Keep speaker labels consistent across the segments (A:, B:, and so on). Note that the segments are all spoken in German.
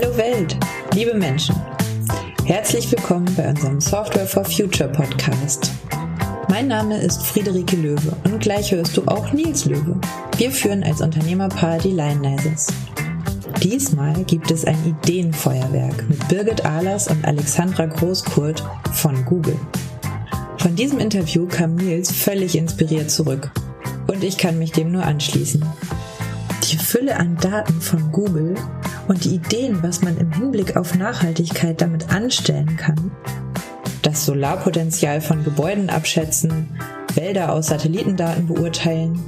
A: Hallo Welt, liebe Menschen. Herzlich willkommen bei unserem Software for Future Podcast. Mein Name ist Friederike Löwe und gleich hörst du auch Nils Löwe. Wir führen als Unternehmerpaar die Lionizers. Diesmal gibt es ein Ideenfeuerwerk mit Birgit Ahlers und Alexandra Großkurt von Google. Von diesem Interview kam Nils völlig inspiriert zurück. Und ich kann mich dem nur anschließen. Die Fülle an Daten von Google und die Ideen, was man im Hinblick auf Nachhaltigkeit damit anstellen kann, das Solarpotenzial von Gebäuden abschätzen, Wälder aus Satellitendaten beurteilen.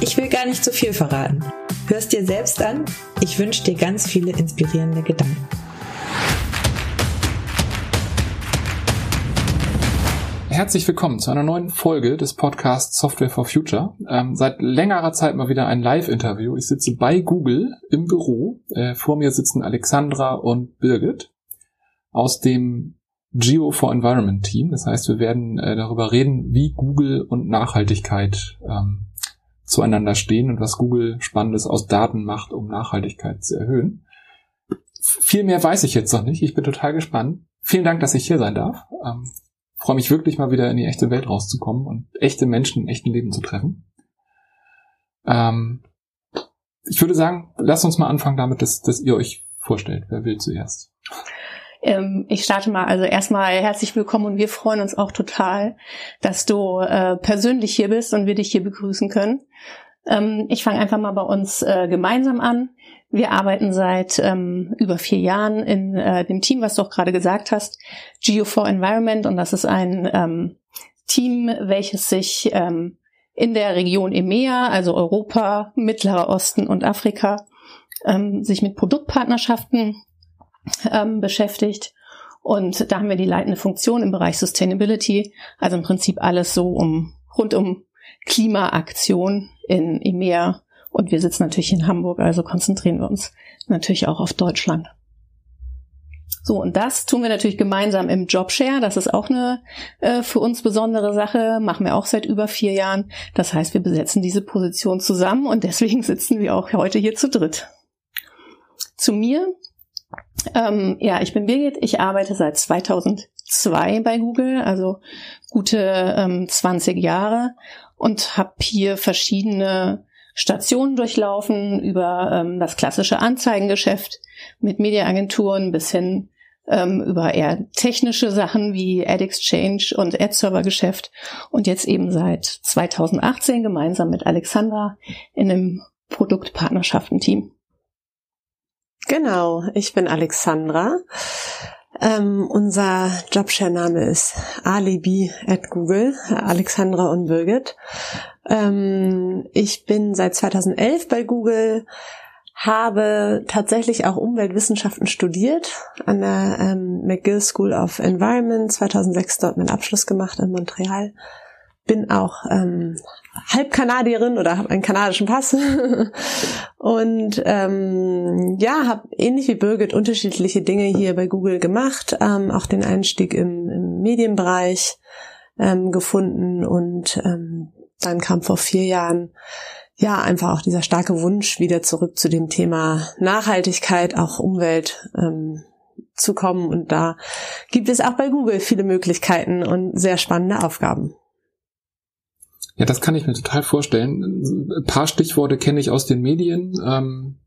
A: Ich will gar nicht zu viel verraten. Hörst dir selbst an? Ich wünsche dir ganz viele inspirierende Gedanken.
B: Herzlich willkommen zu einer neuen Folge des Podcasts Software for Future. Ähm, seit längerer Zeit mal wieder ein Live-Interview. Ich sitze bei Google im Büro. Äh, vor mir sitzen Alexandra und Birgit aus dem Geo for Environment Team. Das heißt, wir werden äh, darüber reden, wie Google und Nachhaltigkeit ähm, zueinander stehen und was Google Spannendes aus Daten macht, um Nachhaltigkeit zu erhöhen. Viel mehr weiß ich jetzt noch nicht. Ich bin total gespannt. Vielen Dank, dass ich hier sein darf. Ähm, freue mich wirklich mal wieder in die echte Welt rauszukommen und echte Menschen im echten Leben zu treffen. Ähm, ich würde sagen, lasst uns mal anfangen damit, dass, dass ihr euch vorstellt. Wer will zuerst?
C: Ähm, ich starte mal. Also erstmal herzlich willkommen und wir freuen uns auch total, dass du äh, persönlich hier bist und wir dich hier begrüßen können. Ähm, ich fange einfach mal bei uns äh, gemeinsam an. Wir arbeiten seit ähm, über vier Jahren in äh, dem Team, was du auch gerade gesagt hast, Geo4 Environment. Und das ist ein ähm, Team, welches sich ähm, in der Region EMEA, also Europa, Mittlerer Osten und Afrika, ähm, sich mit Produktpartnerschaften ähm, beschäftigt. Und da haben wir die leitende Funktion im Bereich Sustainability, also im Prinzip alles so um rund um Klimaaktion in EMEA. Und wir sitzen natürlich in Hamburg, also konzentrieren wir uns natürlich auch auf Deutschland. So, und das tun wir natürlich gemeinsam im Jobshare. Das ist auch eine äh, für uns besondere Sache. Machen wir auch seit über vier Jahren. Das heißt, wir besetzen diese Position zusammen und deswegen sitzen wir auch heute hier zu dritt. Zu mir ähm, ja, ich bin Birgit. Ich arbeite seit 2002 bei Google, also gute ähm, 20 Jahre und habe hier verschiedene Stationen durchlaufen über ähm, das klassische Anzeigengeschäft mit Mediaagenturen bis hin ähm, über eher technische Sachen wie Ad Exchange und Ad Server Geschäft und jetzt eben seit 2018 gemeinsam mit Alexandra in einem Produktpartnerschaften-Team.
D: Genau, ich bin Alexandra. Ähm, unser Jobshare-Name ist Alibi at Google, Alexandra und Birgit. Ähm, ich bin seit 2011 bei Google, habe tatsächlich auch Umweltwissenschaften studiert an der ähm, McGill School of Environment, 2006 dort meinen Abschluss gemacht in Montreal. Bin auch ähm, Halbkanadierin oder habe einen kanadischen Pass. Und ähm, ja, habe ähnlich wie Birgit unterschiedliche Dinge hier bei Google gemacht, ähm, auch den Einstieg im, im Medienbereich ähm, gefunden und ähm, dann kam vor vier Jahren ja einfach auch dieser starke Wunsch wieder zurück zu dem Thema Nachhaltigkeit, auch Umwelt ähm, zu kommen und da gibt es auch bei Google viele Möglichkeiten und sehr spannende Aufgaben.
B: Ja, das kann ich mir total vorstellen. Ein paar Stichworte kenne ich aus den Medien. Ähm,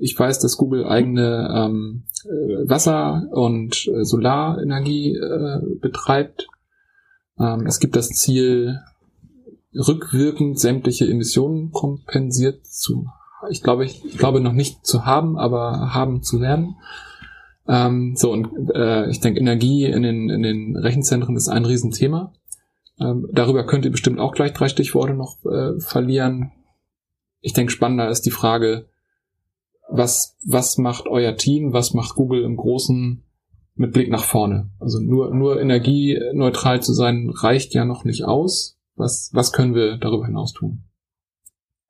B: ich weiß, dass Google eigene ähm, äh, Wasser- und äh, Solarenergie äh, betreibt. Ähm, es gibt das Ziel, rückwirkend sämtliche Emissionen kompensiert zu, ich glaube, ich, ich glaube noch nicht zu haben, aber haben zu werden. Ähm, so, und äh, ich denke, Energie in den, in den Rechenzentren ist ein Riesenthema. Ähm, darüber könnt ihr bestimmt auch gleich drei Stichworte noch äh, verlieren. Ich denke, spannender ist die Frage, was, was macht euer Team, was macht Google im Großen mit Blick nach vorne? Also nur, nur energieneutral zu sein reicht ja noch nicht aus. Was, was können wir darüber hinaus tun?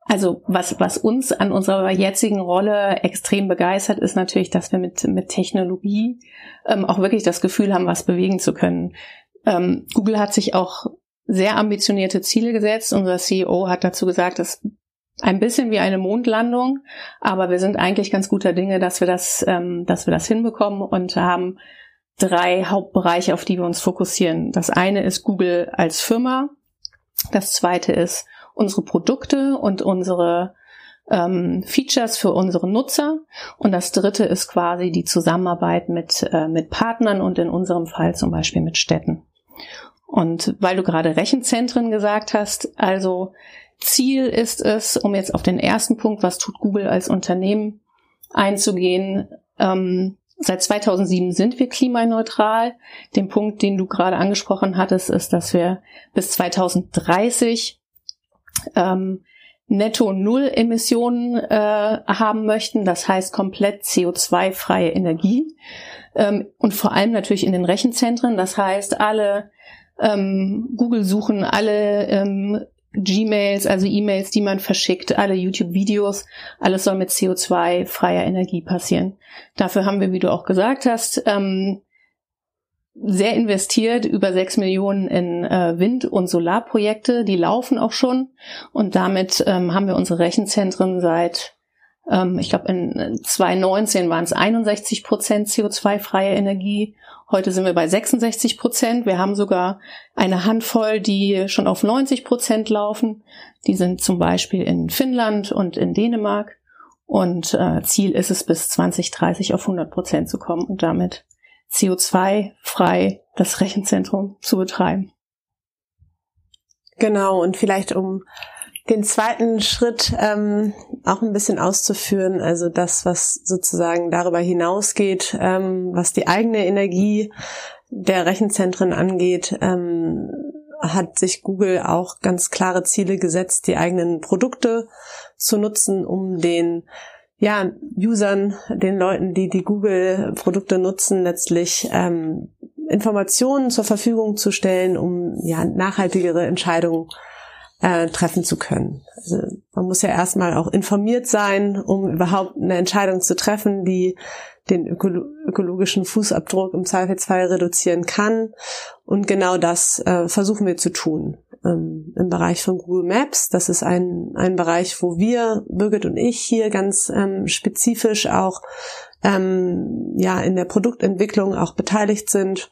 C: Also was, was uns an unserer jetzigen Rolle extrem begeistert, ist natürlich, dass wir mit, mit Technologie ähm, auch wirklich das Gefühl haben, was bewegen zu können. Ähm, Google hat sich auch sehr ambitionierte Ziele gesetzt. Unser CEO hat dazu gesagt, dass ein bisschen wie eine Mondlandung, aber wir sind eigentlich ganz guter Dinge, dass wir das, ähm, dass wir das hinbekommen und haben drei Hauptbereiche, auf die wir uns fokussieren. Das eine ist Google als Firma. Das zweite ist unsere Produkte und unsere ähm, Features für unsere Nutzer. Und das dritte ist quasi die Zusammenarbeit mit, äh, mit Partnern und in unserem Fall zum Beispiel mit Städten. Und weil du gerade Rechenzentren gesagt hast, also Ziel ist es, um jetzt auf den ersten Punkt, was tut Google als Unternehmen einzugehen, ähm, Seit 2007 sind wir klimaneutral. Den Punkt, den du gerade angesprochen hattest, ist, dass wir bis 2030 ähm, netto Null Emissionen äh, haben möchten. Das heißt komplett CO2-freie Energie. Ähm, und vor allem natürlich in den Rechenzentren. Das heißt, alle ähm, Google-Suchen, alle ähm, Gmails, also E-Mails, die man verschickt, alle YouTube-Videos, alles soll mit CO2-freier Energie passieren. Dafür haben wir, wie du auch gesagt hast, ähm, sehr investiert, über sechs Millionen in äh, Wind- und Solarprojekte, die laufen auch schon. Und damit ähm, haben wir unsere Rechenzentren seit, ähm, ich glaube, in 2019 waren es 61 Prozent CO2-freie Energie Heute sind wir bei 66 Prozent. Wir haben sogar eine Handvoll, die schon auf 90 Prozent laufen. Die sind zum Beispiel in Finnland und in Dänemark. Und äh, Ziel ist es, bis 2030 auf 100 Prozent zu kommen und damit CO2-frei das Rechenzentrum zu betreiben.
D: Genau, und vielleicht um den zweiten Schritt ähm, auch ein bisschen auszuführen, also das, was sozusagen darüber hinausgeht, ähm, was die eigene Energie der Rechenzentren angeht, ähm, hat sich Google auch ganz klare Ziele gesetzt, die eigenen Produkte zu nutzen, um den ja, Usern, den Leuten, die die Google-Produkte nutzen, letztlich ähm, Informationen zur Verfügung zu stellen, um ja nachhaltigere Entscheidungen äh, treffen zu können. Also man muss ja erstmal auch informiert sein, um überhaupt eine Entscheidung zu treffen, die den ökolo ökologischen Fußabdruck im Zweifelsfall reduzieren kann. Und genau das äh, versuchen wir zu tun. Ähm, Im Bereich von Google Maps, das ist ein, ein Bereich, wo wir, Birgit und ich, hier ganz ähm, spezifisch auch ähm, ja in der Produktentwicklung auch beteiligt sind,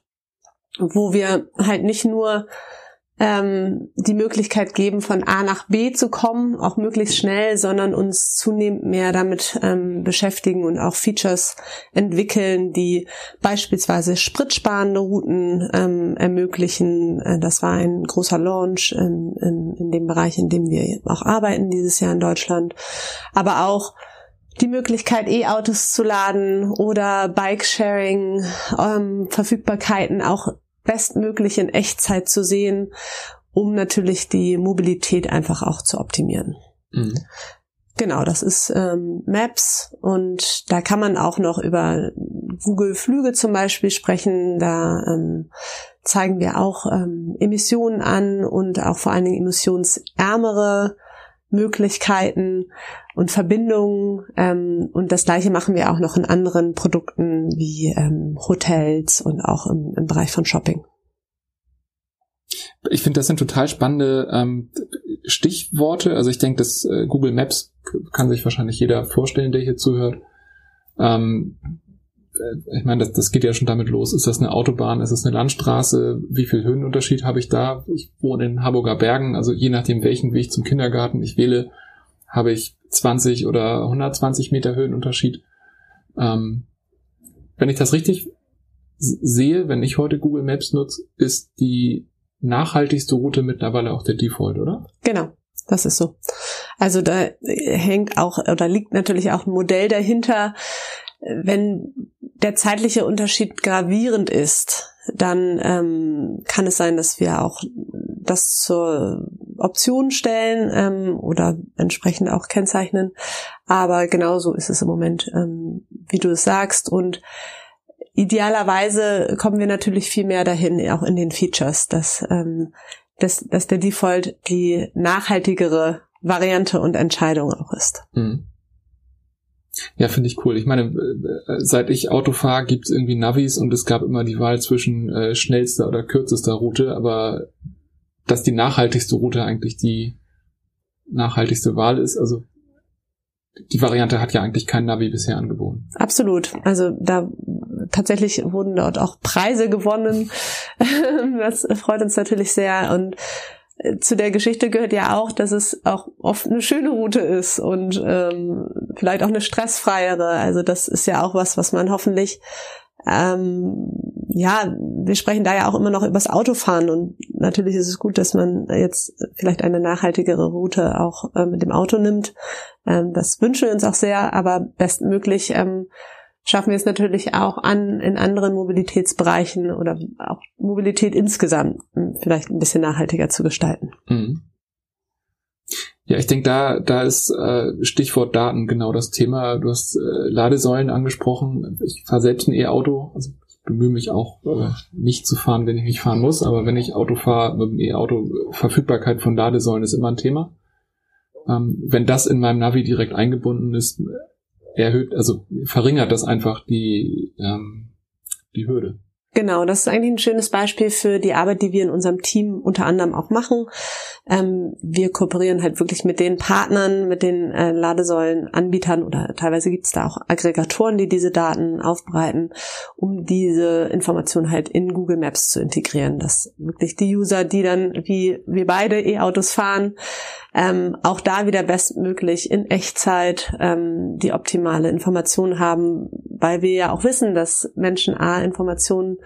D: wo wir halt nicht nur ähm, die Möglichkeit geben, von A nach B zu kommen, auch möglichst schnell, sondern uns zunehmend mehr damit ähm, beschäftigen und auch Features entwickeln, die beispielsweise spritsparende Routen ähm, ermöglichen. Äh, das war ein großer Launch in, in, in dem Bereich, in dem wir auch arbeiten dieses Jahr in Deutschland. Aber auch die Möglichkeit, E-Autos zu laden oder Bike-Sharing, ähm, Verfügbarkeiten auch bestmöglich in Echtzeit zu sehen, um natürlich die Mobilität einfach auch zu optimieren. Mhm. Genau, das ist ähm, Maps und da kann man auch noch über Google Flüge zum Beispiel sprechen. Da ähm, zeigen wir auch ähm, Emissionen an und auch vor allen Dingen emissionsärmere Möglichkeiten und Verbindungen. Ähm, und das gleiche machen wir auch noch in anderen Produkten wie ähm, Hotels und auch im, im Bereich von Shopping.
B: Ich finde, das sind total spannende ähm, Stichworte. Also ich denke, dass äh, Google Maps kann sich wahrscheinlich jeder vorstellen, der hier zuhört. Ähm, ich meine, das, das geht ja schon damit los. Ist das eine Autobahn? Ist das eine Landstraße? Wie viel Höhenunterschied habe ich da? Ich wohne in Hamburger Bergen, also je nachdem, welchen Weg zum Kindergarten ich wähle, habe ich 20 oder 120 Meter Höhenunterschied. Ähm, wenn ich das richtig sehe, wenn ich heute Google Maps nutze, ist die nachhaltigste Route mittlerweile auch der Default, oder?
D: Genau, das ist so. Also da hängt auch oder liegt natürlich auch ein Modell dahinter. Wenn der zeitliche Unterschied gravierend ist, dann ähm, kann es sein, dass wir auch das zur Option stellen ähm, oder entsprechend auch kennzeichnen. Aber genauso ist es im Moment, ähm, wie du es sagst. Und idealerweise kommen wir natürlich viel mehr dahin, auch in den Features, dass, ähm, dass, dass der Default die nachhaltigere Variante und Entscheidung auch ist. Mhm.
B: Ja, finde ich cool. Ich meine, äh, seit ich Auto fahre, gibt es irgendwie Navis und es gab immer die Wahl zwischen äh, schnellster oder kürzester Route, aber dass die nachhaltigste Route eigentlich die nachhaltigste Wahl ist. Also die Variante hat ja eigentlich kein Navi bisher angeboten.
D: Absolut. Also da tatsächlich wurden dort auch Preise gewonnen. das freut uns natürlich sehr. Und äh, zu der Geschichte gehört ja auch, dass es auch oft eine schöne Route ist und ähm, vielleicht auch eine stressfreiere. Also das ist ja auch was, was man hoffentlich ähm, ja, wir sprechen da ja auch immer noch übers Autofahren und natürlich ist es gut, dass man jetzt vielleicht eine nachhaltigere Route auch äh, mit dem Auto nimmt. Ähm, das wünschen wir uns auch sehr, aber bestmöglich ähm, schaffen wir es natürlich auch an, in anderen Mobilitätsbereichen oder auch Mobilität insgesamt hm, vielleicht ein bisschen nachhaltiger zu gestalten. Mhm.
B: Ja, ich denke, da, da ist äh, Stichwort Daten genau das Thema. Du hast äh, Ladesäulen angesprochen. Ich fahre selbst ein E-Auto, also bemühe mich auch äh, nicht zu fahren, wenn ich nicht fahren muss, aber wenn ich Auto fahre mit dem E-Auto, Verfügbarkeit von Ladesäulen ist immer ein Thema. Ähm, wenn das in meinem Navi direkt eingebunden ist, erhöht, also verringert das einfach die, ähm, die Hürde.
D: Genau, das ist eigentlich ein schönes Beispiel für die Arbeit, die wir in unserem Team unter anderem auch machen. Ähm, wir kooperieren halt wirklich mit den Partnern, mit den äh, Ladesäulenanbietern oder teilweise gibt es da auch Aggregatoren, die diese Daten aufbereiten, um diese Informationen halt in Google Maps zu integrieren, dass wirklich die User, die dann wie wir beide E-Autos fahren, ähm, auch da wieder bestmöglich in Echtzeit ähm, die optimale Information haben, weil wir ja auch wissen, dass Menschen A Informationen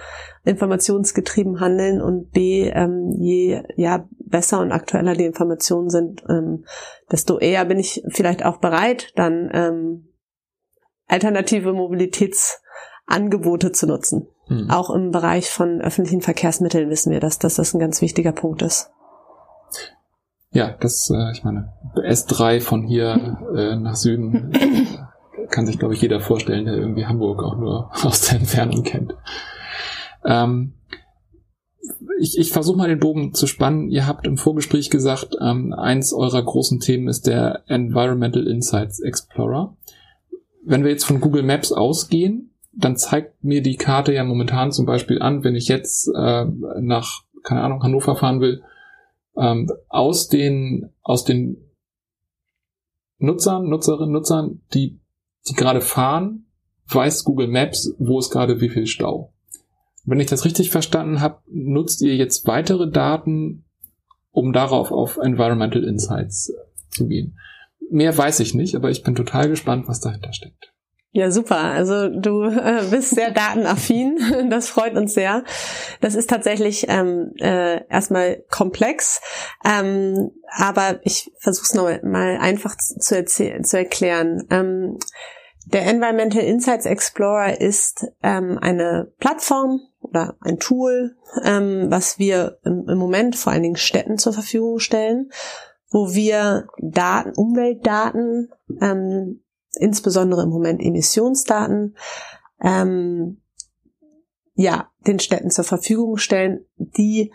D: informationsgetrieben handeln und B ähm, je ja besser und aktueller die Informationen sind, ähm, desto eher bin ich vielleicht auch bereit, dann ähm, alternative Mobilitätsangebote zu nutzen. Mhm. Auch im Bereich von öffentlichen Verkehrsmitteln wissen wir, dass, dass das ein ganz wichtiger Punkt ist.
B: Ja, das, äh, ich meine, S3 von hier äh, nach Süden kann sich, glaube ich, jeder vorstellen, der irgendwie Hamburg auch nur aus der Entfernung kennt. Ähm, ich ich versuche mal den Bogen zu spannen. Ihr habt im Vorgespräch gesagt, ähm, eins eurer großen Themen ist der Environmental Insights Explorer. Wenn wir jetzt von Google Maps ausgehen, dann zeigt mir die Karte ja momentan zum Beispiel an, wenn ich jetzt äh, nach, keine Ahnung, Hannover fahren will, ähm, aus den, aus den Nutzern, Nutzerinnen, Nutzern, die, die gerade fahren, weiß Google Maps, wo ist gerade wie viel Stau. Wenn ich das richtig verstanden habe, nutzt ihr jetzt weitere Daten, um darauf auf Environmental Insights zu gehen. Mehr weiß ich nicht, aber ich bin total gespannt, was dahinter steckt.
D: Ja, super. Also du äh, bist sehr datenaffin. Das freut uns sehr. Das ist tatsächlich ähm, äh, erstmal komplex, ähm, aber ich versuche es noch mal einfach zu, zu erklären. Ähm, der Environmental Insights Explorer ist ähm, eine Plattform oder ein Tool, ähm, was wir im, im Moment vor allen Dingen Städten zur Verfügung stellen, wo wir Daten, Umweltdaten ähm, insbesondere im Moment Emissionsdaten, ähm, ja, den Städten zur Verfügung stellen, die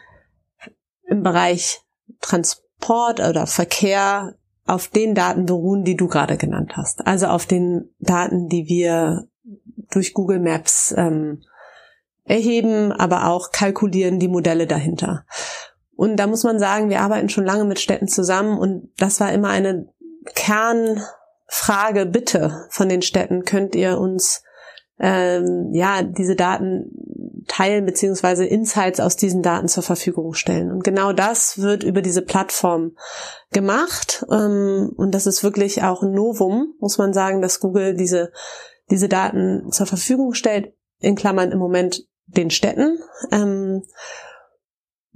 D: im Bereich Transport oder Verkehr auf den Daten beruhen, die du gerade genannt hast. Also auf den Daten, die wir durch Google Maps ähm, erheben, aber auch kalkulieren die Modelle dahinter. Und da muss man sagen, wir arbeiten schon lange mit Städten zusammen und das war immer eine Kern Frage bitte von den Städten, könnt ihr uns ähm, ja diese Daten teilen beziehungsweise Insights aus diesen Daten zur Verfügung stellen. Und genau das wird über diese Plattform gemacht. Ähm, und das ist wirklich auch ein Novum, muss man sagen, dass Google diese, diese Daten zur Verfügung stellt, in Klammern im Moment den Städten. Ähm,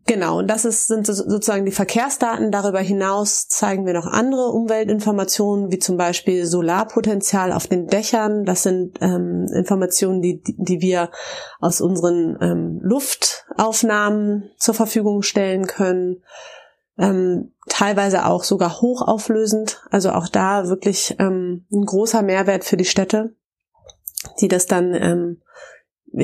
D: Genau, und das ist, sind sozusagen die Verkehrsdaten. Darüber hinaus zeigen wir noch andere Umweltinformationen, wie zum Beispiel Solarpotenzial auf den Dächern. Das sind ähm, Informationen, die, die wir aus unseren ähm, Luftaufnahmen zur Verfügung stellen können. Ähm, teilweise auch sogar hochauflösend. Also auch da wirklich ähm, ein großer Mehrwert für die Städte, die das dann ähm,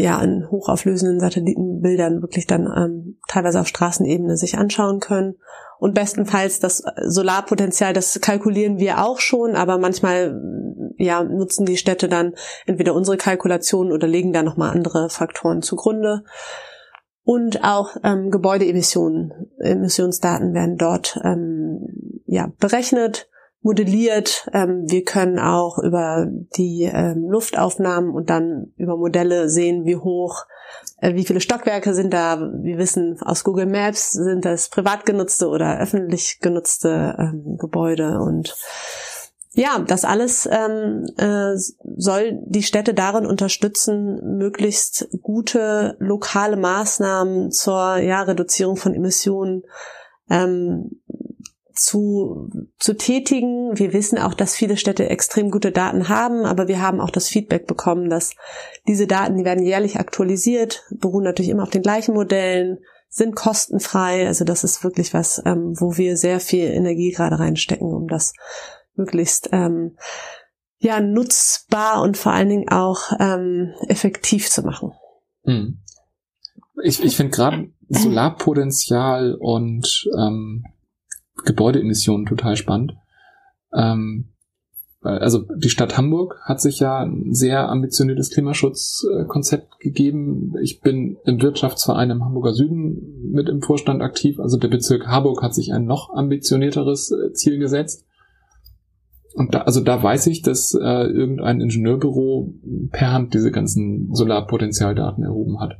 D: ja in hochauflösenden Satellitenbildern wirklich dann ähm, teilweise auf Straßenebene sich anschauen können. Und bestenfalls das Solarpotenzial, das kalkulieren wir auch schon, aber manchmal ja nutzen die Städte dann entweder unsere Kalkulationen oder legen da nochmal andere Faktoren zugrunde. Und auch ähm, Gebäudeemissionen, Emissionsdaten werden dort ähm, ja, berechnet, modelliert. Ähm, wir können auch über die ähm, Luftaufnahmen und dann über Modelle sehen, wie hoch, äh, wie viele Stockwerke sind da. Wir wissen aus Google Maps, sind das privat genutzte oder öffentlich genutzte ähm, Gebäude und ja, das alles ähm, äh, soll die Städte darin unterstützen, möglichst gute lokale Maßnahmen zur ja, Reduzierung von Emissionen ähm, zu, zu tätigen. Wir wissen auch, dass viele Städte extrem gute Daten haben, aber wir haben auch das Feedback bekommen, dass diese Daten, die werden jährlich aktualisiert, beruhen natürlich immer auf den gleichen Modellen, sind kostenfrei. Also das ist wirklich was, ähm, wo wir sehr viel Energie gerade reinstecken, um das möglichst ähm, ja nutzbar und vor allen Dingen auch ähm, effektiv zu machen. Hm.
B: Ich, ich finde gerade Solarpotenzial und ähm, Gebäudeemissionen total spannend. Ähm, also die Stadt Hamburg hat sich ja ein sehr ambitioniertes Klimaschutzkonzept gegeben. Ich bin im Wirtschaftsverein im Hamburger Süden mit im Vorstand aktiv. Also der Bezirk Harburg hat sich ein noch ambitionierteres äh, Ziel gesetzt. Und da, also da weiß ich, dass äh, irgendein Ingenieurbüro per Hand diese ganzen Solarpotenzialdaten erhoben hat.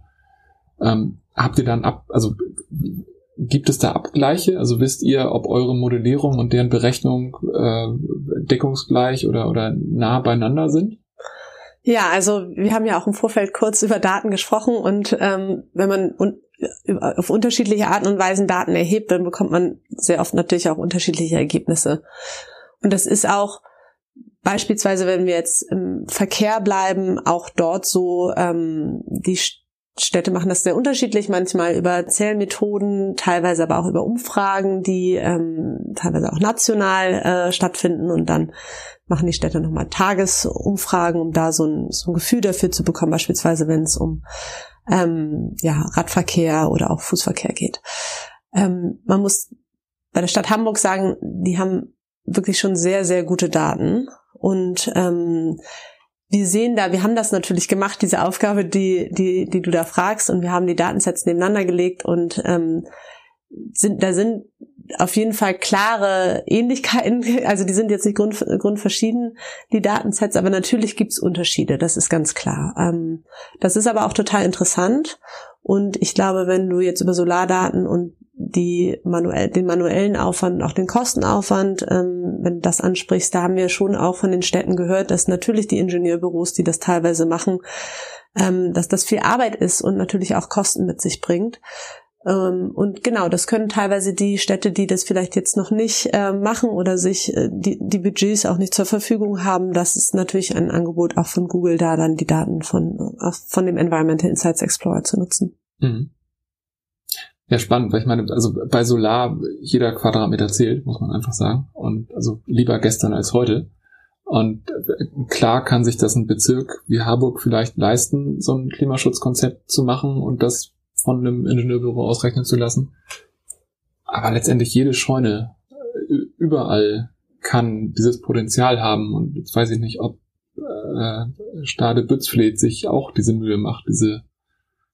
B: Ähm, habt ihr dann ab, also gibt es da Abgleiche? Also wisst ihr, ob eure Modellierung und deren Berechnung äh, deckungsgleich oder, oder nah beieinander sind?
D: Ja, also wir haben ja auch im Vorfeld kurz über Daten gesprochen und ähm, wenn man un auf unterschiedliche Arten und Weisen Daten erhebt, dann bekommt man sehr oft natürlich auch unterschiedliche Ergebnisse. Und das ist auch beispielsweise, wenn wir jetzt im Verkehr bleiben, auch dort so, ähm, die Städte machen das sehr unterschiedlich, manchmal über Zählmethoden, teilweise aber auch über Umfragen, die ähm, teilweise auch national äh, stattfinden und dann machen die Städte nochmal Tagesumfragen, um da so ein, so ein Gefühl dafür zu bekommen, beispielsweise wenn es um ähm, ja, Radverkehr oder auch Fußverkehr geht. Ähm, man muss bei der Stadt Hamburg sagen, die haben wirklich schon sehr, sehr gute Daten. Und ähm, wir sehen da, wir haben das natürlich gemacht, diese Aufgabe, die, die, die du da fragst, und wir haben die Datensets nebeneinander gelegt und ähm, sind, da sind auf jeden Fall klare Ähnlichkeiten, also die sind jetzt nicht grund, grundverschieden, die Datensets, aber natürlich gibt's Unterschiede, das ist ganz klar. Ähm, das ist aber auch total interessant und ich glaube, wenn du jetzt über Solardaten und die manuell, den manuellen Aufwand und auch den Kostenaufwand, ähm, wenn du das ansprichst, da haben wir schon auch von den Städten gehört, dass natürlich die Ingenieurbüros, die das teilweise machen, ähm, dass das viel Arbeit ist und natürlich auch Kosten mit sich bringt. Ähm, und genau, das können teilweise die Städte, die das vielleicht jetzt noch nicht äh, machen oder sich äh, die, die Budgets auch nicht zur Verfügung haben. Das ist natürlich ein Angebot auch von Google, da dann die Daten von, äh, von dem Environmental Insights Explorer zu nutzen. Mhm.
B: Ja, spannend, weil ich meine, also bei Solar jeder Quadratmeter zählt, muss man einfach sagen. Und also lieber gestern als heute. Und äh, klar kann sich das ein Bezirk wie Harburg vielleicht leisten, so ein Klimaschutzkonzept zu machen und das von einem Ingenieurbüro ausrechnen zu lassen. Aber letztendlich jede Scheune äh, überall kann dieses Potenzial haben. Und jetzt weiß ich nicht, ob äh, Stade Bützfleet sich auch diese Mühe macht, diese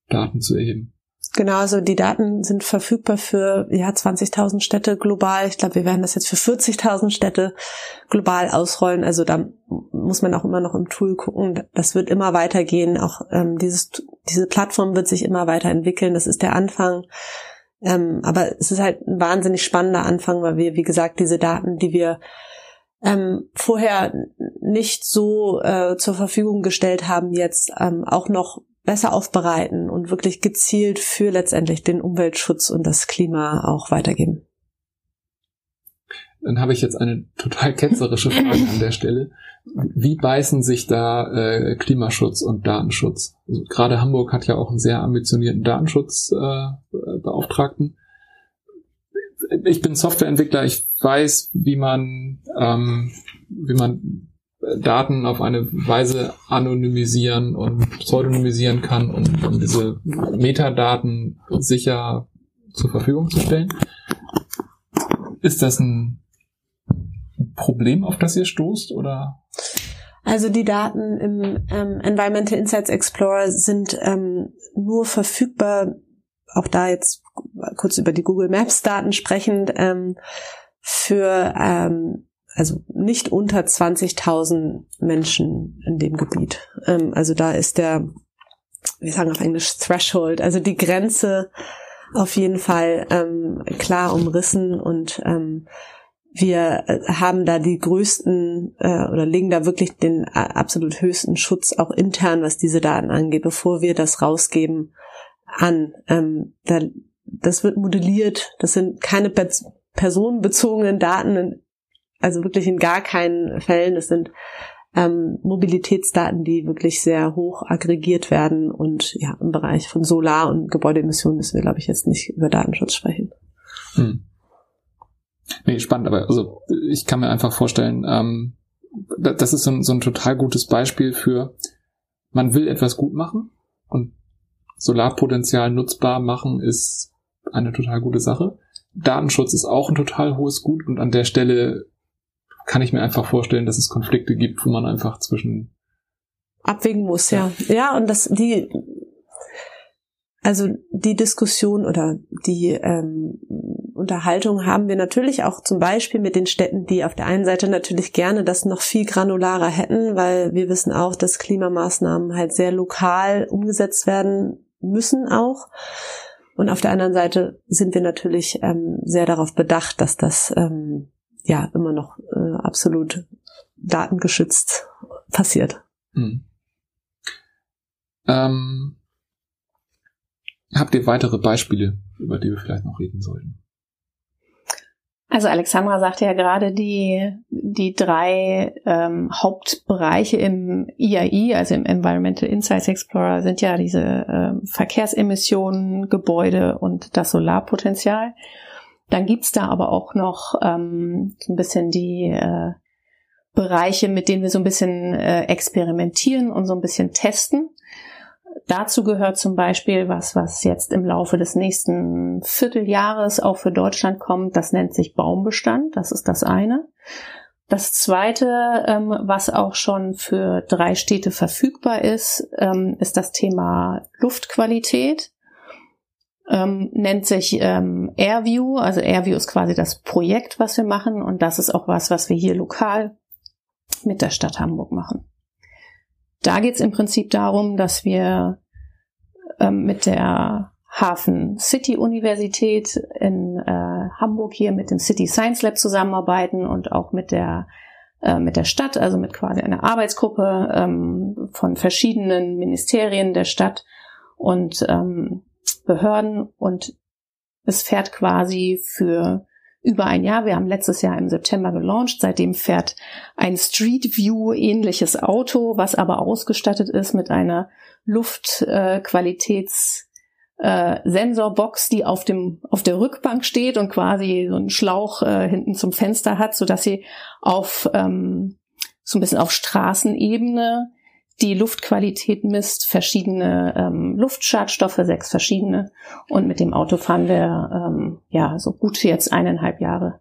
B: Daten zu erheben.
D: Genau, also die Daten sind verfügbar für ja 20.000 Städte global. Ich glaube, wir werden das jetzt für 40.000 Städte global ausrollen. Also da muss man auch immer noch im Tool gucken. Das wird immer weitergehen. Auch ähm, dieses, diese Plattform wird sich immer weiterentwickeln. Das ist der Anfang. Ähm, aber es ist halt ein wahnsinnig spannender Anfang, weil wir, wie gesagt, diese Daten, die wir ähm, vorher nicht so äh, zur Verfügung gestellt haben, jetzt ähm, auch noch besser aufbereiten und wirklich gezielt für letztendlich den Umweltschutz und das Klima auch weitergeben.
B: Dann habe ich jetzt eine total ketzerische Frage an der Stelle. Wie beißen sich da äh, Klimaschutz und Datenschutz? Also, gerade Hamburg hat ja auch einen sehr ambitionierten Datenschutzbeauftragten. Äh, ich bin Softwareentwickler, ich weiß, wie man, ähm, wie man Daten auf eine Weise anonymisieren und pseudonymisieren kann, um, um diese Metadaten sicher zur Verfügung zu stellen. Ist das ein Problem, auf das ihr stoßt, oder?
D: Also die Daten im ähm, Environmental Insights Explorer sind ähm, nur verfügbar, auch da jetzt kurz über die Google Maps Daten sprechend, ähm, für ähm, also nicht unter 20.000 Menschen in dem Gebiet. Ähm, also da ist der, wir sagen auf Englisch Threshold, also die Grenze auf jeden Fall ähm, klar umrissen und ähm, wir äh, haben da die größten äh, oder legen da wirklich den äh, absolut höchsten Schutz auch intern, was diese Daten angeht, bevor wir das rausgeben an. Ähm, da, das wird modelliert, das sind keine personenbezogenen Daten, also wirklich in gar keinen Fällen. Das sind ähm, Mobilitätsdaten, die wirklich sehr hoch aggregiert werden. Und ja, im Bereich von Solar- und Gebäudeemissionen müssen wir, glaube ich, jetzt nicht über Datenschutz sprechen. Hm.
B: Nee, spannend, aber also ich kann mir einfach vorstellen, ähm, das ist so ein, so ein total gutes Beispiel für, man will etwas gut machen und Solarpotenzial nutzbar machen ist eine total gute Sache. Datenschutz ist auch ein total hohes Gut und an der Stelle kann ich mir einfach vorstellen, dass es Konflikte gibt, wo man einfach zwischen
D: abwägen muss, ja. Ja, ja und das die also die Diskussion oder die ähm, Unterhaltung haben wir natürlich auch zum Beispiel mit den Städten, die auf der einen Seite natürlich gerne das noch viel granularer hätten, weil wir wissen auch, dass Klimamaßnahmen halt sehr lokal umgesetzt werden müssen auch. Und auf der anderen Seite sind wir natürlich ähm, sehr darauf bedacht, dass das ähm, ja immer noch äh, absolut datengeschützt passiert. Hm.
B: Ähm, habt ihr weitere Beispiele, über die wir vielleicht noch reden sollten?
C: Also Alexandra sagte ja gerade, die, die drei ähm, Hauptbereiche im IAI, also im Environmental Insights Explorer, sind ja diese ähm, Verkehrsemissionen, Gebäude und das Solarpotenzial. Dann gibt's da aber auch noch ähm, so ein bisschen die äh, Bereiche, mit denen wir so ein bisschen äh, experimentieren und so ein bisschen testen. Dazu gehört zum Beispiel was, was jetzt im Laufe des nächsten Vierteljahres auch für Deutschland kommt. Das nennt sich Baumbestand. Das ist das eine. Das zweite, ähm, was auch schon für drei Städte verfügbar ist, ähm, ist das Thema Luftqualität. Ähm, nennt sich ähm, Airview. Also Airview ist quasi das Projekt, was wir machen. Und das ist auch was, was wir hier lokal mit der Stadt Hamburg machen. Da geht es im Prinzip darum, dass wir ähm, mit der Hafen City Universität in äh, Hamburg hier mit dem City Science Lab zusammenarbeiten und auch mit der äh, mit der Stadt, also mit quasi einer Arbeitsgruppe ähm, von verschiedenen Ministerien der Stadt und ähm, Behörden und es fährt quasi für über ein Jahr. Wir haben letztes Jahr im September gelauncht. Seitdem fährt ein Street View ähnliches Auto, was aber ausgestattet ist mit einer Luftqualitäts äh, Sensorbox, die auf dem auf der Rückbank steht und quasi so einen Schlauch äh, hinten zum Fenster hat, so dass sie auf ähm, so ein bisschen auf Straßenebene die Luftqualität misst, verschiedene ähm, Luftschadstoffe, sechs verschiedene. Und mit dem Auto fahren wir ähm, ja so gut jetzt eineinhalb Jahre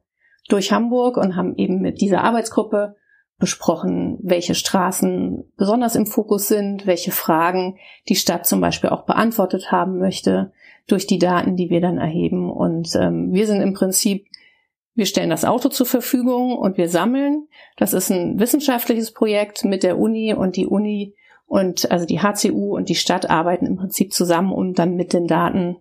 C: durch Hamburg und haben eben mit dieser Arbeitsgruppe besprochen, welche Straßen besonders im Fokus sind, welche Fragen die Stadt zum Beispiel auch beantwortet haben möchte durch die Daten, die wir dann erheben. Und ähm, wir sind im Prinzip wir stellen das Auto zur Verfügung und wir sammeln. Das ist ein wissenschaftliches Projekt mit der Uni und die Uni und also die HCU und die Stadt arbeiten im Prinzip zusammen, um dann mit den Daten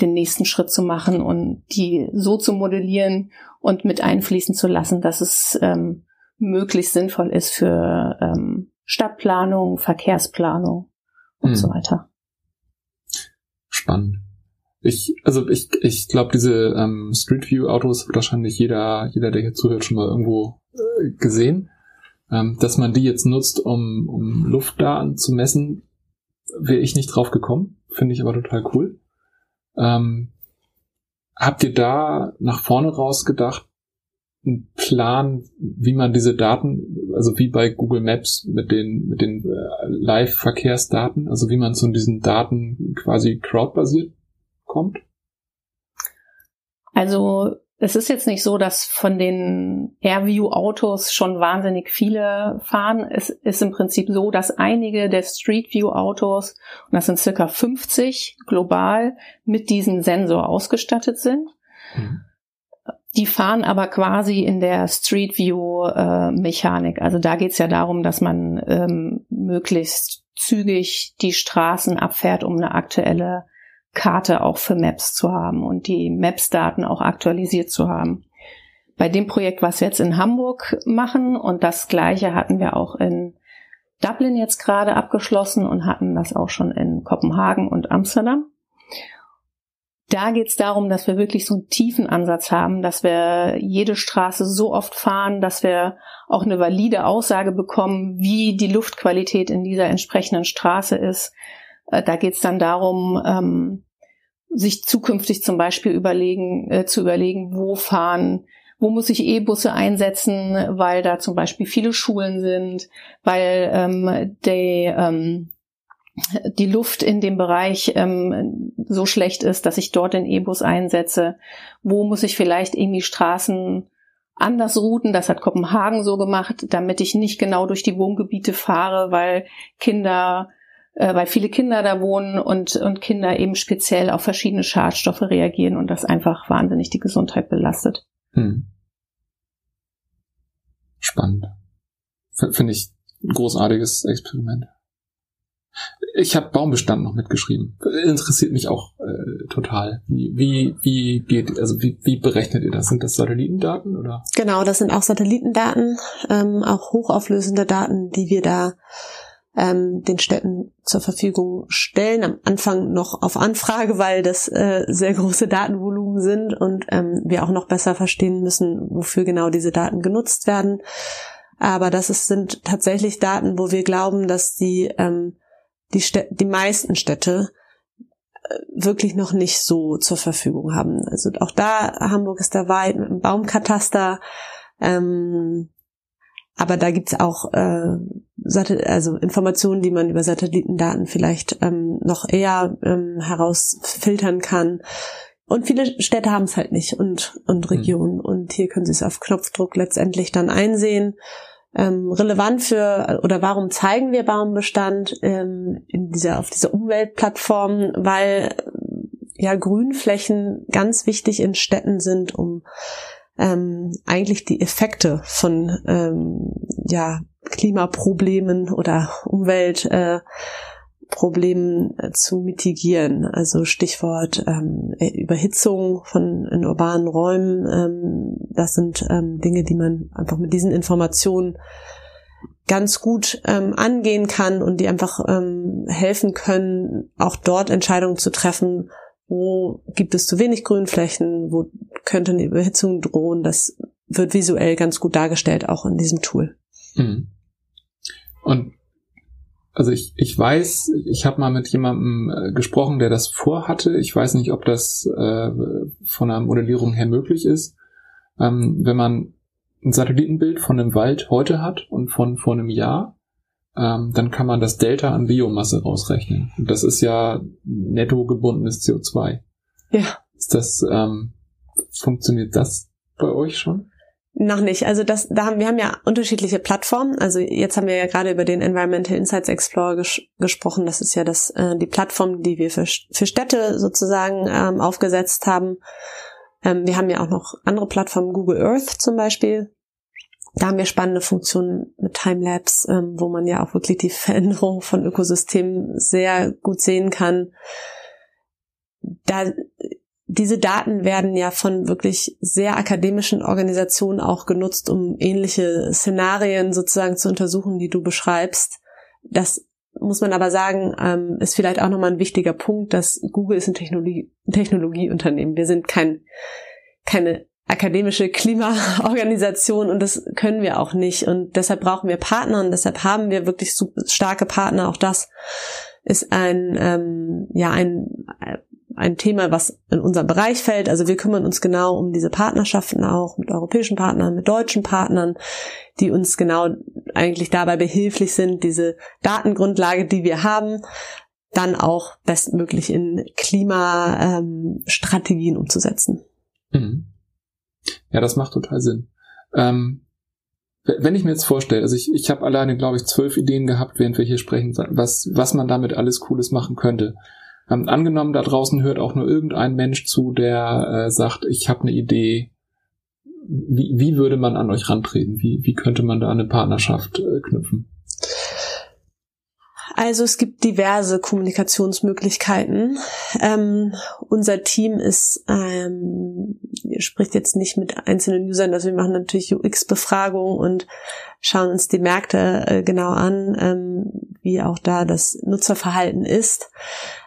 C: den nächsten Schritt zu machen und die so zu modellieren und mit einfließen zu lassen, dass es ähm, möglichst sinnvoll ist für ähm, Stadtplanung, Verkehrsplanung und hm. so weiter.
B: Spannend. Ich, also ich, ich glaube, diese ähm, Street View Autos hat wahrscheinlich jeder, jeder, der hier zuhört, schon mal irgendwo äh, gesehen. Ähm, dass man die jetzt nutzt, um, um Luftdaten zu messen, wäre ich nicht drauf gekommen. Finde ich aber total cool. Ähm, habt ihr da nach vorne rausgedacht, einen Plan, wie man diese Daten, also wie bei Google Maps mit den, mit den äh, Live-Verkehrsdaten, also wie man zu diesen Daten quasi crowdbasiert kommt?
C: Also es ist jetzt nicht so, dass von den Airview-Autos schon wahnsinnig viele fahren. Es ist im Prinzip so, dass einige der Street View-Autos, und das sind circa 50 global, mit diesem Sensor ausgestattet sind. Mhm. die fahren aber quasi in der Street View äh, Mechanik. Also da geht's ja darum, dass man ähm, möglichst zügig die Straßen abfährt, um eine aktuelle Karte auch für Maps zu haben und die Maps-Daten auch aktualisiert zu haben. Bei dem Projekt, was wir jetzt in Hamburg machen, und das gleiche hatten wir auch in Dublin jetzt gerade abgeschlossen und hatten das auch schon in Kopenhagen und Amsterdam. Da geht es darum, dass wir wirklich so einen tiefen Ansatz haben, dass wir jede Straße so oft fahren, dass wir auch eine valide Aussage bekommen, wie die Luftqualität in dieser entsprechenden Straße ist. Äh, da geht es dann darum, ähm, sich zukünftig zum Beispiel überlegen, äh, zu überlegen, wo fahren, wo muss ich E-Busse einsetzen, weil da zum Beispiel viele Schulen sind, weil ähm, die, ähm, die Luft in dem Bereich ähm, so schlecht ist, dass ich dort den E-Bus einsetze? Wo muss ich vielleicht irgendwie Straßen anders routen? Das hat Kopenhagen so gemacht, damit ich nicht genau durch die Wohngebiete fahre, weil Kinder äh, weil viele Kinder da wohnen und, und Kinder eben speziell auf verschiedene Schadstoffe reagieren und das einfach wahnsinnig die Gesundheit belastet. Hm.
B: Spannend. Finde ich ein großartiges Experiment. Ich habe Baumbestand noch mitgeschrieben. Interessiert mich auch äh, total. Wie, wie, wie, geht, also wie, wie berechnet ihr das? Sind das Satellitendaten oder?
D: Genau, das sind auch Satellitendaten, ähm, auch hochauflösende Daten, die wir da ähm, den Städten zur Verfügung stellen. Am Anfang noch auf Anfrage, weil das äh, sehr große Datenvolumen sind und ähm, wir auch noch besser verstehen müssen, wofür genau diese Daten genutzt werden. Aber das ist, sind tatsächlich Daten, wo wir glauben, dass die ähm, die, Städ die meisten Städte äh, wirklich noch nicht so zur Verfügung haben. Also auch da, Hamburg ist da weit mit dem Baumkataster. Ähm, aber da gibt's auch äh, also Informationen, die man über Satellitendaten vielleicht ähm, noch eher ähm, herausfiltern kann. Und viele Städte haben es halt nicht und, und hm. Regionen. Mhm. Und hier können sie es auf Knopfdruck letztendlich dann einsehen ähm, relevant für oder warum zeigen wir Baumbestand ähm, in dieser auf dieser Umweltplattform, weil ja Grünflächen ganz wichtig in Städten sind, um ähm, eigentlich die Effekte von ähm, ja Klimaproblemen oder Umwelt äh, äh, zu mitigieren. Also Stichwort ähm, äh, Überhitzung von in urbanen Räumen. Ähm, das sind ähm, Dinge, die man einfach mit diesen Informationen ganz gut ähm, angehen kann und die einfach ähm, helfen können, auch dort Entscheidungen zu treffen, wo gibt es zu wenig Grünflächen, wo könnte eine Überhitzung drohen. Das wird visuell ganz gut dargestellt, auch in diesem Tool. Mhm.
B: Und also ich, ich weiß, ich habe mal mit jemandem äh, gesprochen, der das vorhatte. Ich weiß nicht, ob das äh, von einer Modellierung her möglich ist. Ähm, wenn man ein Satellitenbild von einem Wald heute hat und von vor einem Jahr, ähm, dann kann man das Delta an Biomasse rausrechnen. Und das ist ja netto gebundenes CO2.
D: Ja.
B: Ist das, ähm, funktioniert das bei euch schon?
D: Noch nicht. Also das, da haben wir haben ja unterschiedliche Plattformen. Also jetzt haben wir ja gerade über den Environmental Insights Explorer ges gesprochen. Das ist ja das äh, die Plattform, die wir für, für Städte sozusagen ähm, aufgesetzt haben. Ähm, wir haben ja auch noch andere Plattformen, Google Earth zum Beispiel. Da haben wir spannende Funktionen mit Timelapse, ähm, wo man ja auch wirklich die Veränderung von Ökosystemen sehr gut sehen kann. Da diese Daten werden ja von wirklich sehr akademischen Organisationen auch genutzt, um ähnliche Szenarien sozusagen zu untersuchen, die du beschreibst. Das muss man aber sagen, ähm, ist vielleicht auch nochmal ein wichtiger Punkt, dass Google ist ein Technologie, Technologieunternehmen. Wir sind kein, keine akademische Klimaorganisation und das können wir auch nicht. Und deshalb brauchen wir Partner und deshalb haben wir wirklich starke Partner. Auch das ist ein, ähm, ja, ein, ein Thema, was in unseren Bereich fällt. Also wir kümmern uns genau um diese Partnerschaften auch mit europäischen Partnern, mit deutschen Partnern, die uns genau eigentlich dabei behilflich sind, diese Datengrundlage, die wir haben, dann auch bestmöglich in Klimastrategien umzusetzen. Mhm.
B: Ja, das macht total Sinn. Ähm, wenn ich mir jetzt vorstelle, also ich, ich habe alleine, glaube ich, zwölf Ideen gehabt, während wir hier sprechen, was, was man damit alles Cooles machen könnte. Ähm, angenommen, da draußen hört auch nur irgendein Mensch zu, der äh, sagt, ich habe eine Idee, wie, wie würde man an euch rantreten? Wie, wie könnte man da eine Partnerschaft äh, knüpfen?
D: Also es gibt diverse Kommunikationsmöglichkeiten. Ähm, unser Team ist ähm, spricht jetzt nicht mit einzelnen Usern, also wir machen natürlich UX-Befragungen und schauen uns die Märkte äh, genau an, ähm, wie auch da das Nutzerverhalten ist.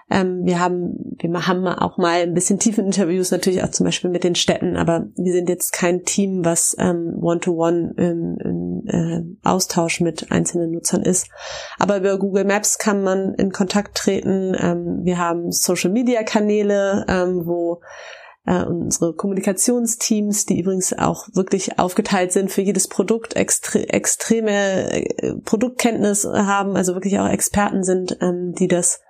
D: Ähm, wir haben, wir haben auch mal ein bisschen tiefe Interviews natürlich auch zum Beispiel mit den Städten, aber wir sind jetzt kein Team, was ähm, One-to-One im, im äh, Austausch mit einzelnen Nutzern ist. Aber über Google Maps kann man in Kontakt treten. Ähm, wir haben Social-Media-Kanäle, ähm, wo äh, unsere Kommunikationsteams, die übrigens auch wirklich aufgeteilt sind für jedes Produkt, extre extreme äh, Produktkenntnis haben, also wirklich auch Experten sind, ähm, die das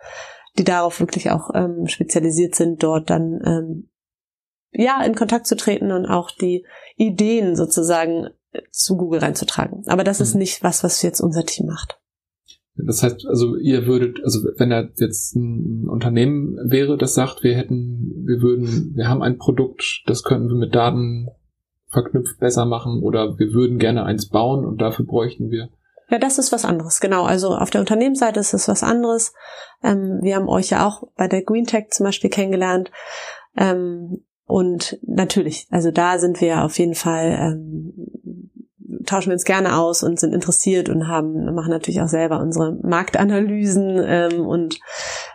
D: die darauf wirklich auch ähm, spezialisiert sind, dort dann ähm, ja in Kontakt zu treten und auch die Ideen sozusagen äh, zu Google reinzutragen. Aber das mhm. ist nicht was, was jetzt unser Team macht.
B: Das heißt, also ihr würdet, also wenn da jetzt ein Unternehmen wäre, das sagt, wir hätten, wir würden, wir haben ein Produkt, das könnten wir mit Daten verknüpft besser machen oder wir würden gerne eins bauen und dafür bräuchten wir
D: ja, das ist was anderes, genau. Also auf der Unternehmensseite ist es was anderes. Ähm, wir haben euch ja auch bei der Green Tech zum Beispiel kennengelernt. Ähm, und natürlich, also da sind wir auf jeden Fall, ähm, tauschen wir uns gerne aus und sind interessiert und haben, machen natürlich auch selber unsere Marktanalysen ähm, und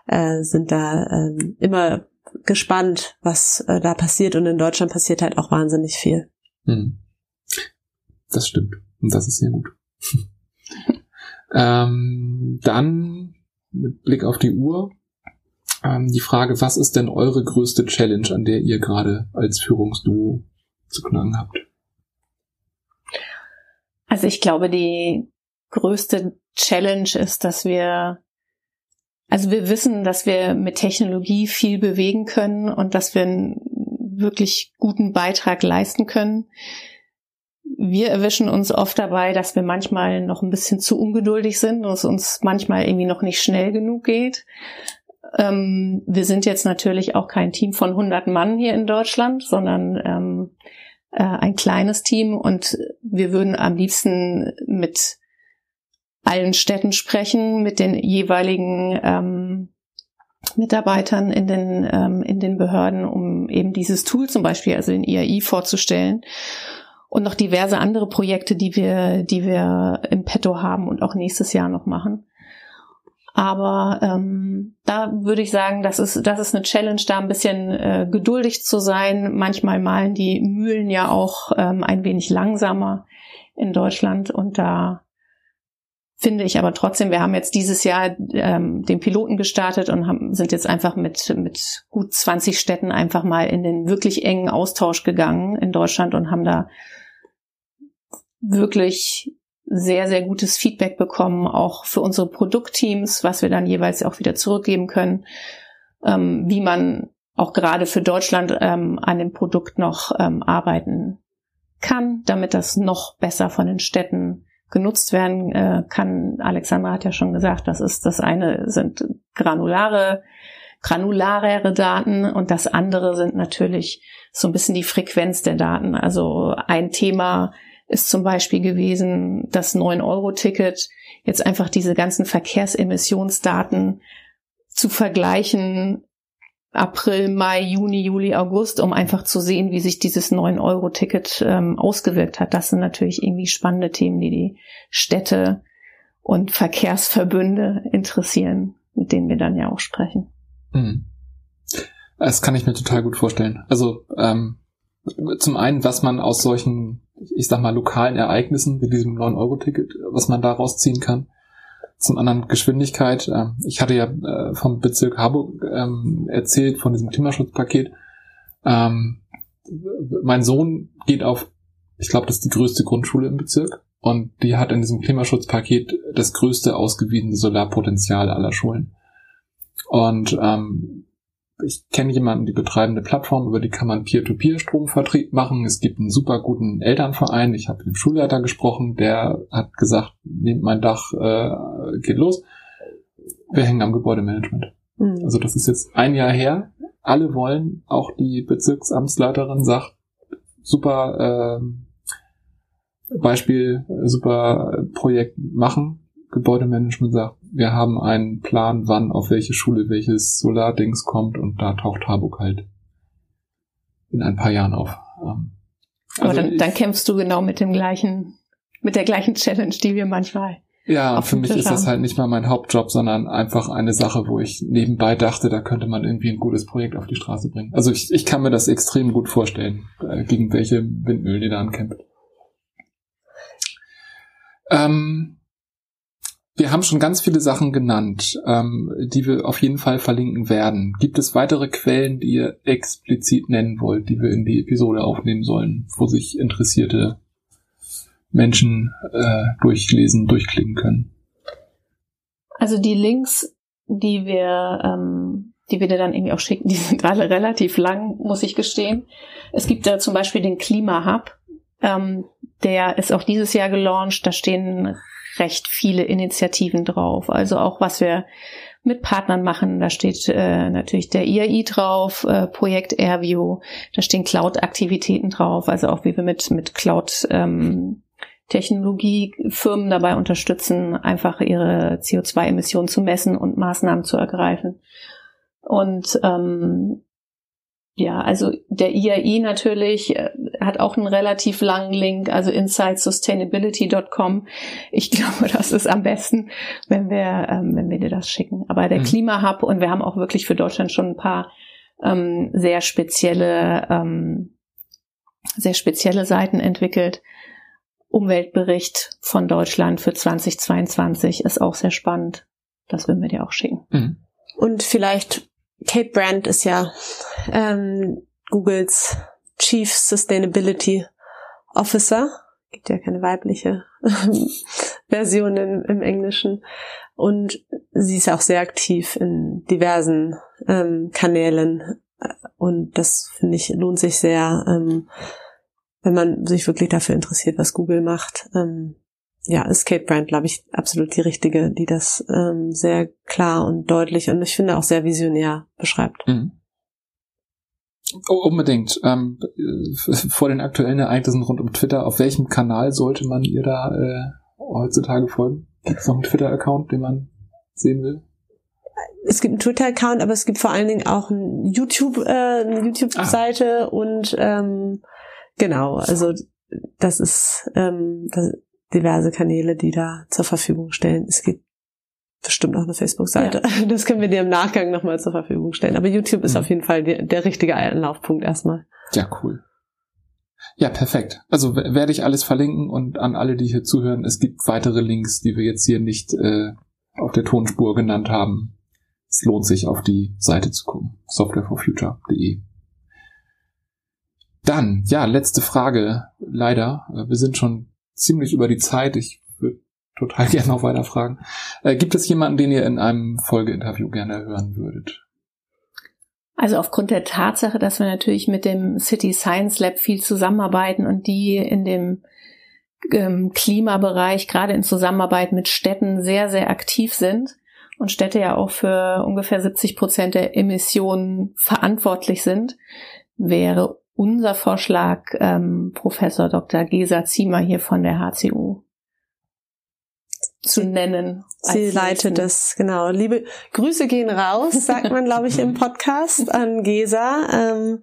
D: äh, sind da ähm, immer gespannt, was äh, da passiert. Und in Deutschland passiert halt auch wahnsinnig viel. Hm.
B: Das stimmt. Und das ist sehr gut. Ähm, dann mit Blick auf die Uhr ähm, die Frage, was ist denn eure größte Challenge, an der ihr gerade als Führungsduo zu knacken habt?
C: Also ich glaube, die größte Challenge ist, dass wir, also wir wissen, dass wir mit Technologie viel bewegen können und dass wir einen wirklich guten Beitrag leisten können wir erwischen uns oft dabei, dass wir manchmal noch ein bisschen zu ungeduldig sind und es uns manchmal irgendwie noch nicht schnell genug geht. Ähm, wir sind jetzt natürlich auch kein Team von 100 Mann hier in Deutschland, sondern ähm, äh, ein kleines Team und wir würden am liebsten mit allen Städten sprechen, mit den jeweiligen ähm, Mitarbeitern in den, ähm, in den Behörden, um eben dieses Tool zum Beispiel, also den IAI vorzustellen und noch diverse andere Projekte, die wir, die wir im Petto haben und auch nächstes Jahr noch machen. Aber ähm, da würde ich sagen, das ist, das ist eine Challenge, da ein bisschen äh, geduldig zu sein. Manchmal malen die Mühlen ja auch ähm, ein wenig langsamer in Deutschland und da finde ich aber trotzdem, wir haben jetzt dieses Jahr ähm, den Piloten gestartet und haben, sind jetzt einfach mit, mit gut 20 Städten einfach mal in den wirklich engen Austausch gegangen in Deutschland und haben da wirklich sehr, sehr gutes Feedback bekommen, auch für unsere Produktteams, was wir dann jeweils auch wieder zurückgeben können, ähm, wie man auch gerade für Deutschland ähm, an dem Produkt noch ähm, arbeiten kann, damit das noch besser von den Städten genutzt werden äh, kann. Alexandra hat ja schon gesagt, das ist das eine sind granulare, granularere Daten und das andere sind natürlich so ein bisschen die Frequenz der Daten. Also ein Thema ist zum Beispiel gewesen das 9-Euro-Ticket, jetzt einfach diese ganzen Verkehrsemissionsdaten zu vergleichen, April, Mai, Juni, Juli, August, um einfach zu sehen, wie sich dieses 9-Euro-Ticket ähm, ausgewirkt hat. Das sind natürlich irgendwie spannende Themen, die die Städte und Verkehrsverbünde interessieren, mit denen wir dann ja auch sprechen.
B: Mhm. Das kann ich mir total gut vorstellen. Also ähm, zum einen, was man aus solchen ich sag mal, lokalen Ereignissen wie diesem 9-Euro-Ticket, was man da rausziehen kann. Zum anderen Geschwindigkeit. Ähm, ich hatte ja äh, vom Bezirk Harburg ähm, erzählt, von diesem Klimaschutzpaket. Ähm, mein Sohn geht auf, ich glaube, das ist die größte Grundschule im Bezirk. Und die hat in diesem Klimaschutzpaket das größte ausgewiesene Solarpotenzial aller Schulen. Und ähm, ich kenne jemanden, die betreiben eine Plattform, über die kann man Peer-to-Peer-Stromvertrieb machen. Es gibt einen super guten Elternverein. Ich habe mit dem Schulleiter gesprochen, der hat gesagt, nehmt mein Dach, äh, geht los. Wir hängen am Gebäudemanagement. Mhm. Also das ist jetzt ein Jahr her. Alle wollen, auch die Bezirksamtsleiterin sagt, super äh, Beispiel, super Projekt machen. Gebäudemanagement sagt, wir haben einen Plan, wann auf welche Schule welches Solardings kommt und da taucht Harburg halt in ein paar Jahren auf. Ähm,
C: also Aber dann, dann kämpfst du genau mit dem gleichen, mit der gleichen Challenge, die wir manchmal
B: ja, für mich ist das halt nicht mal mein Hauptjob, sondern einfach eine Sache, wo ich nebenbei dachte, da könnte man irgendwie ein gutes Projekt auf die Straße bringen. Also ich, ich kann mir das extrem gut vorstellen, äh, gegen welche Windmühlen die da ankämpft. Ähm, wir haben schon ganz viele Sachen genannt, ähm, die wir auf jeden Fall verlinken werden. Gibt es weitere Quellen, die ihr explizit nennen wollt, die wir in die Episode aufnehmen sollen, wo sich Interessierte Menschen äh, durchlesen, durchklicken können.
C: Also die Links, die wir, ähm, die wir dir dann irgendwie auch schicken, die sind alle relativ lang, muss ich gestehen. Es gibt da zum Beispiel den Klima-Hub, ähm, der ist auch dieses Jahr gelauncht. Da stehen recht viele Initiativen drauf. Also auch was wir mit Partnern machen. Da steht äh, natürlich der IAI drauf, äh, Projekt Airview. Da stehen Cloud-Aktivitäten drauf. Also auch wie wir mit mit Cloud ähm, Technologiefirmen dabei unterstützen, einfach ihre CO2-Emissionen zu messen und Maßnahmen zu ergreifen. Und ähm, ja, also der IAI natürlich äh, hat auch einen relativ langen Link, also insightsustainability.com. Ich glaube, das ist am besten, wenn wir, ähm, wenn wir dir das schicken. Aber der mhm. Klimahub und wir haben auch wirklich für Deutschland schon ein paar ähm, sehr spezielle, ähm, sehr spezielle Seiten entwickelt. Umweltbericht von Deutschland für 2022 ist auch sehr spannend. Das würden wir dir auch schicken. Mhm.
D: Und vielleicht Kate Brand ist ja ähm, Googles Chief Sustainability Officer. Gibt ja keine weibliche Version im, im, Englischen. Und sie ist auch sehr aktiv in diversen ähm, Kanälen. Und das finde ich lohnt sich sehr. Ähm, wenn man sich wirklich dafür interessiert, was Google macht. Ähm, ja, ist Kate Brand, glaube ich, absolut die richtige, die das ähm, sehr klar und deutlich und ich finde auch sehr visionär beschreibt. Mhm.
B: Oh, unbedingt. Ähm, vor den aktuellen Ereignissen rund um Twitter, auf welchem Kanal sollte man ihr da äh, heutzutage folgen? Gibt es noch einen Twitter-Account, den man sehen will?
D: Es gibt einen Twitter-Account, aber es gibt vor allen Dingen auch ein YouTube, äh, eine YouTube-Seite ah. und ähm, Genau, also das ist ähm, das, diverse Kanäle, die da zur Verfügung stellen. Es gibt bestimmt auch eine Facebook-Seite. Ja. Das können wir dir im Nachgang nochmal zur Verfügung stellen. Aber YouTube ist mhm. auf jeden Fall die, der richtige Anlaufpunkt erstmal.
B: Ja, cool. Ja, perfekt. Also werde ich alles verlinken und an alle, die hier zuhören, es gibt weitere Links, die wir jetzt hier nicht äh, auf der Tonspur genannt haben. Es lohnt sich, auf die Seite zu gucken. softwareforfuture.de dann, ja, letzte Frage, leider. Äh, wir sind schon ziemlich über die Zeit. Ich würde total gerne noch weiter fragen. Äh, gibt es jemanden, den ihr in einem Folgeinterview gerne hören würdet?
C: Also aufgrund der Tatsache, dass wir natürlich mit dem City Science Lab viel zusammenarbeiten und die in dem ähm, Klimabereich, gerade in Zusammenarbeit mit Städten, sehr, sehr aktiv sind und Städte ja auch für ungefähr 70 Prozent der Emissionen verantwortlich sind, wäre unser Vorschlag ähm, Professor Dr. Gesa Ziemer hier von der HCU zu nennen.
D: Sie leitet das, genau. Liebe Grüße gehen raus, sagt man, glaube ich, im Podcast an Gesa. Ähm,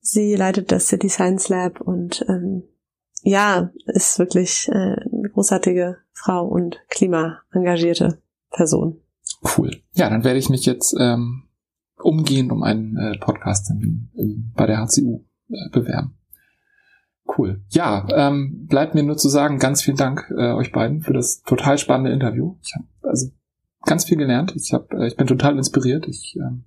D: sie leitet das City Science Lab und ähm, ja, ist wirklich äh, eine großartige Frau und klimaengagierte Person.
B: Cool. Ja, dann werde ich mich jetzt ähm, umgehend um einen äh, Podcast in, in, bei der HCU äh, bewerben. Cool. Ja, ähm, bleibt mir nur zu sagen, ganz vielen Dank äh, euch beiden für das total spannende Interview. Ich habe also ganz viel gelernt. Ich, hab, äh, ich bin total inspiriert. Ich ähm,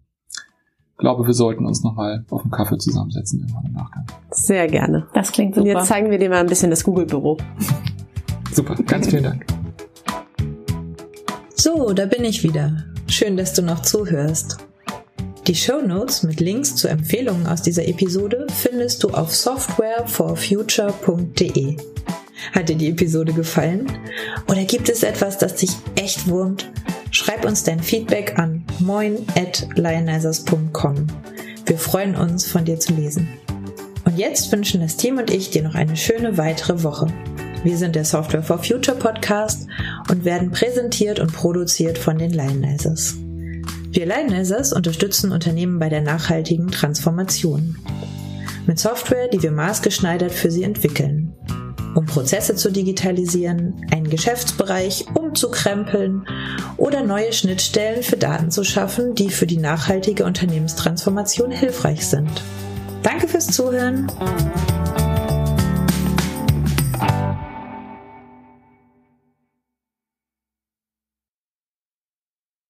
B: glaube, wir sollten uns nochmal auf dem Kaffee zusammensetzen irgendwann im Nachgang.
D: Sehr gerne.
C: Das klingt super.
D: Und jetzt zeigen wir dir mal ein bisschen das Google-Büro.
B: super, ganz vielen Dank.
A: So, da bin ich wieder. Schön, dass du noch zuhörst. Die Show Notes mit Links zu Empfehlungen aus dieser Episode findest du auf softwareforfuture.de. Hat dir die Episode gefallen? Oder gibt es etwas, das dich echt wurmt? Schreib uns dein Feedback an moin at lionizers.com. Wir freuen uns, von dir zu lesen. Und jetzt wünschen das Team und ich dir noch eine schöne weitere Woche. Wir sind der Software for Future Podcast und werden präsentiert und produziert von den Lionizers. Wir Lionizers unterstützen Unternehmen bei der nachhaltigen Transformation. Mit Software, die wir maßgeschneidert für sie entwickeln. Um Prozesse zu digitalisieren, einen Geschäftsbereich umzukrempeln oder neue Schnittstellen für Daten zu schaffen, die für die nachhaltige Unternehmenstransformation hilfreich sind. Danke fürs Zuhören.